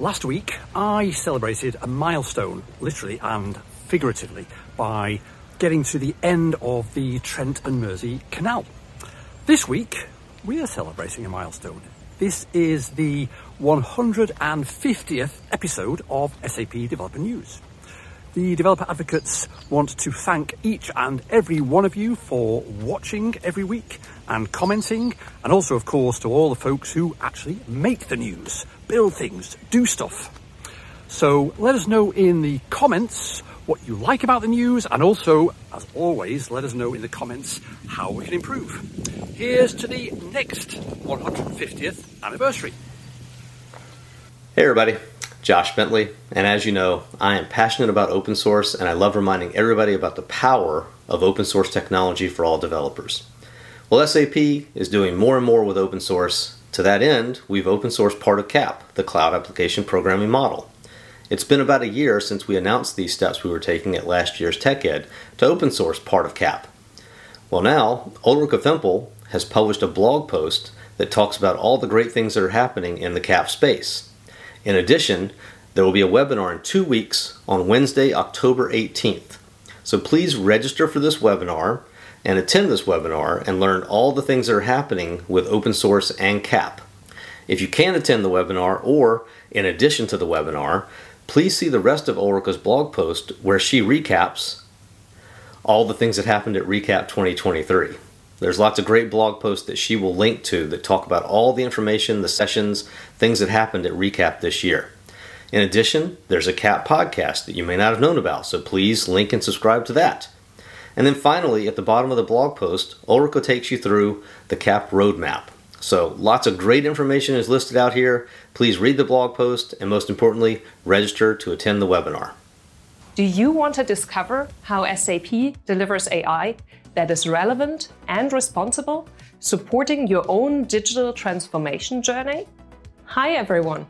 Last week, I celebrated a milestone, literally and figuratively, by getting to the end of the Trent and Mersey Canal. This week, we are celebrating a milestone. This is the 150th episode of SAP Developer News. The developer advocates want to thank each and every one of you for watching every week and commenting, and also, of course, to all the folks who actually make the news, build things, do stuff. So let us know in the comments what you like about the news, and also, as always, let us know in the comments how we can improve. Here's to the next 150th anniversary. Hey, everybody. Josh Bentley, and as you know, I am passionate about open source and I love reminding everybody about the power of open source technology for all developers. Well, SAP is doing more and more with open source. To that end, we've open sourced part of CAP, the Cloud Application Programming Model. It's been about a year since we announced these steps we were taking at last year's TechEd to open source part of CAP. Well, now, Ulrika Thempel has published a blog post that talks about all the great things that are happening in the CAP space. In addition, there will be a webinar in two weeks on Wednesday, October 18th. So please register for this webinar and attend this webinar and learn all the things that are happening with open source and CAP. If you can't attend the webinar or in addition to the webinar, please see the rest of Ulrika's blog post where she recaps all the things that happened at Recap 2023. There's lots of great blog posts that she will link to that talk about all the information, the sessions, things that happened at Recap this year. In addition, there's a CAP podcast that you may not have known about, so please link and subscribe to that. And then finally, at the bottom of the blog post, Ulrika takes you through the CAP roadmap. So lots of great information is listed out here. Please read the blog post and most importantly, register to attend the webinar. Do you want to discover how SAP delivers AI that is relevant and responsible, supporting your own digital transformation journey? Hi, everyone.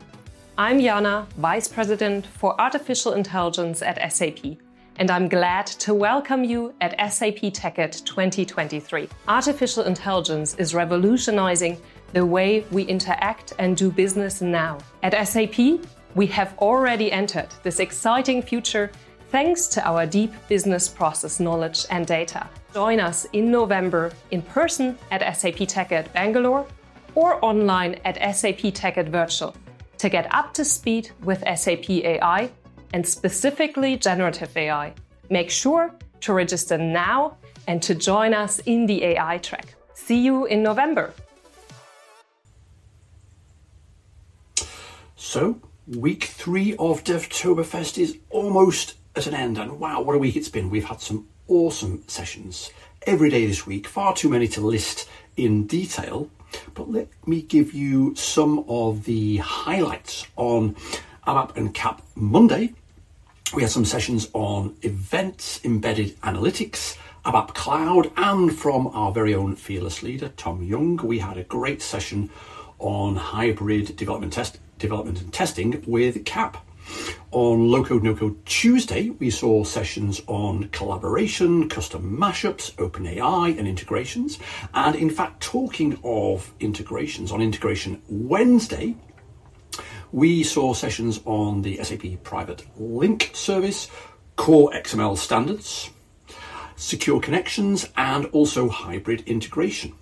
I'm Jana, Vice President for Artificial Intelligence at SAP, and I'm glad to welcome you at SAP TechEd 2023. Artificial intelligence is revolutionizing the way we interact and do business now. At SAP, we have already entered this exciting future thanks to our deep business process knowledge and data. Join us in November in person at SAP TechEd Bangalore or online at SAP TechEd Virtual to get up to speed with SAP AI and specifically generative AI. Make sure to register now and to join us in the AI track. See you in November. So, week three of Devtoberfest is almost at an end, and wow, what a week it's been. We've had some awesome sessions every day this week, far too many to list in detail. But let me give you some of the highlights on ABAP and CAP Monday. We had some sessions on events, embedded analytics, ABAP Cloud, and from our very own fearless leader, Tom Jung, we had a great session on hybrid development test development and testing with CAP. On Low Code No Code Tuesday, we saw sessions on collaboration, custom mashups, OpenAI, and integrations. And in fact, talking of integrations, on Integration Wednesday, we saw sessions on the SAP Private Link service, core XML standards, secure connections, and also hybrid integration.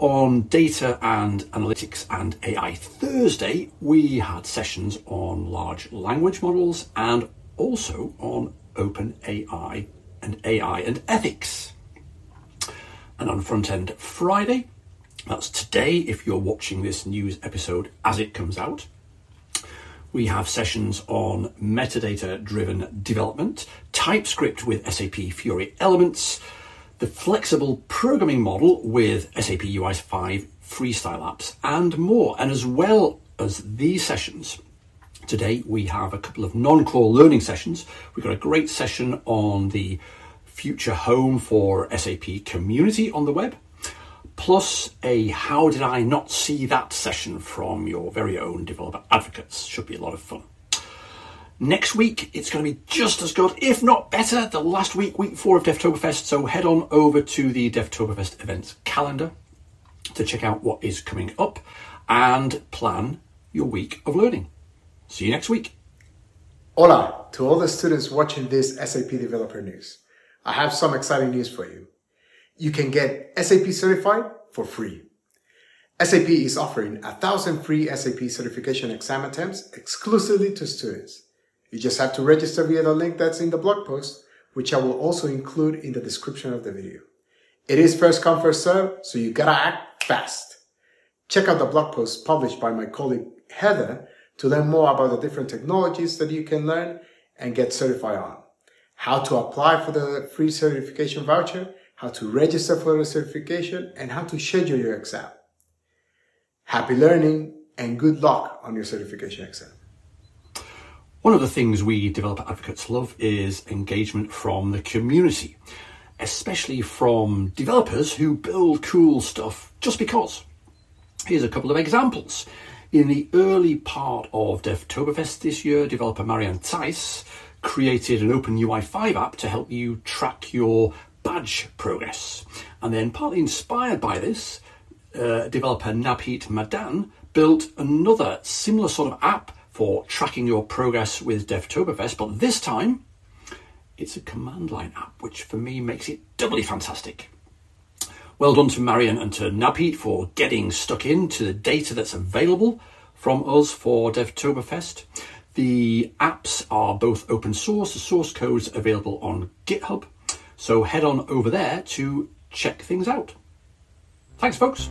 On data and analytics and AI Thursday, we had sessions on large language models and also on open AI and AI and ethics. And on front end Friday, that's today if you're watching this news episode as it comes out, we have sessions on metadata driven development, TypeScript with SAP Fiori Elements, the flexible programming model with SAP UI 5 freestyle apps, and more. And as well as these sessions, today we have a couple of non core learning sessions. We've got a great session on the future home for SAP community on the web, plus a How Did I Not See That session from your very own developer advocates. Should be a lot of fun. Next week, it's going to be just as good, if not better, the last week, week four of Devtoberfest. So head on over to the Devtoberfest events calendar to check out what is coming up and plan your week of learning. See you next week. Hola to all the students watching this SAP Developer News. I have some exciting news for you. You can get SAP certified for free. SAP is offering a thousand free SAP certification exam attempts exclusively to students. You just have to register via the link that's in the blog post, which I will also include in the description of the video. It is first come, first serve, so you gotta act fast. Check out the blog post published by my colleague Heather to learn more about the different technologies that you can learn and get certified on. How to apply for the free certification voucher, how to register for the certification, and how to schedule your exam. Happy learning and good luck on your certification exam. One of the things we developer advocates love is engagement from the community, especially from developers who build cool stuff just because. Here's a couple of examples. In the early part of Devtoberfest this year, developer Marian Zeis created an OpenUI 5 app to help you track your badge progress. And then, partly inspired by this, uh, developer Nabheet Madan built another similar sort of app for tracking your progress with Devtoberfest, but this time it's a command line app, which for me makes it doubly fantastic. Well done to Marian and to Nabheet for getting stuck into the data that's available from us for Devtoberfest. The apps are both open source, the source code's available on GitHub, so head on over there to check things out. Thanks, folks.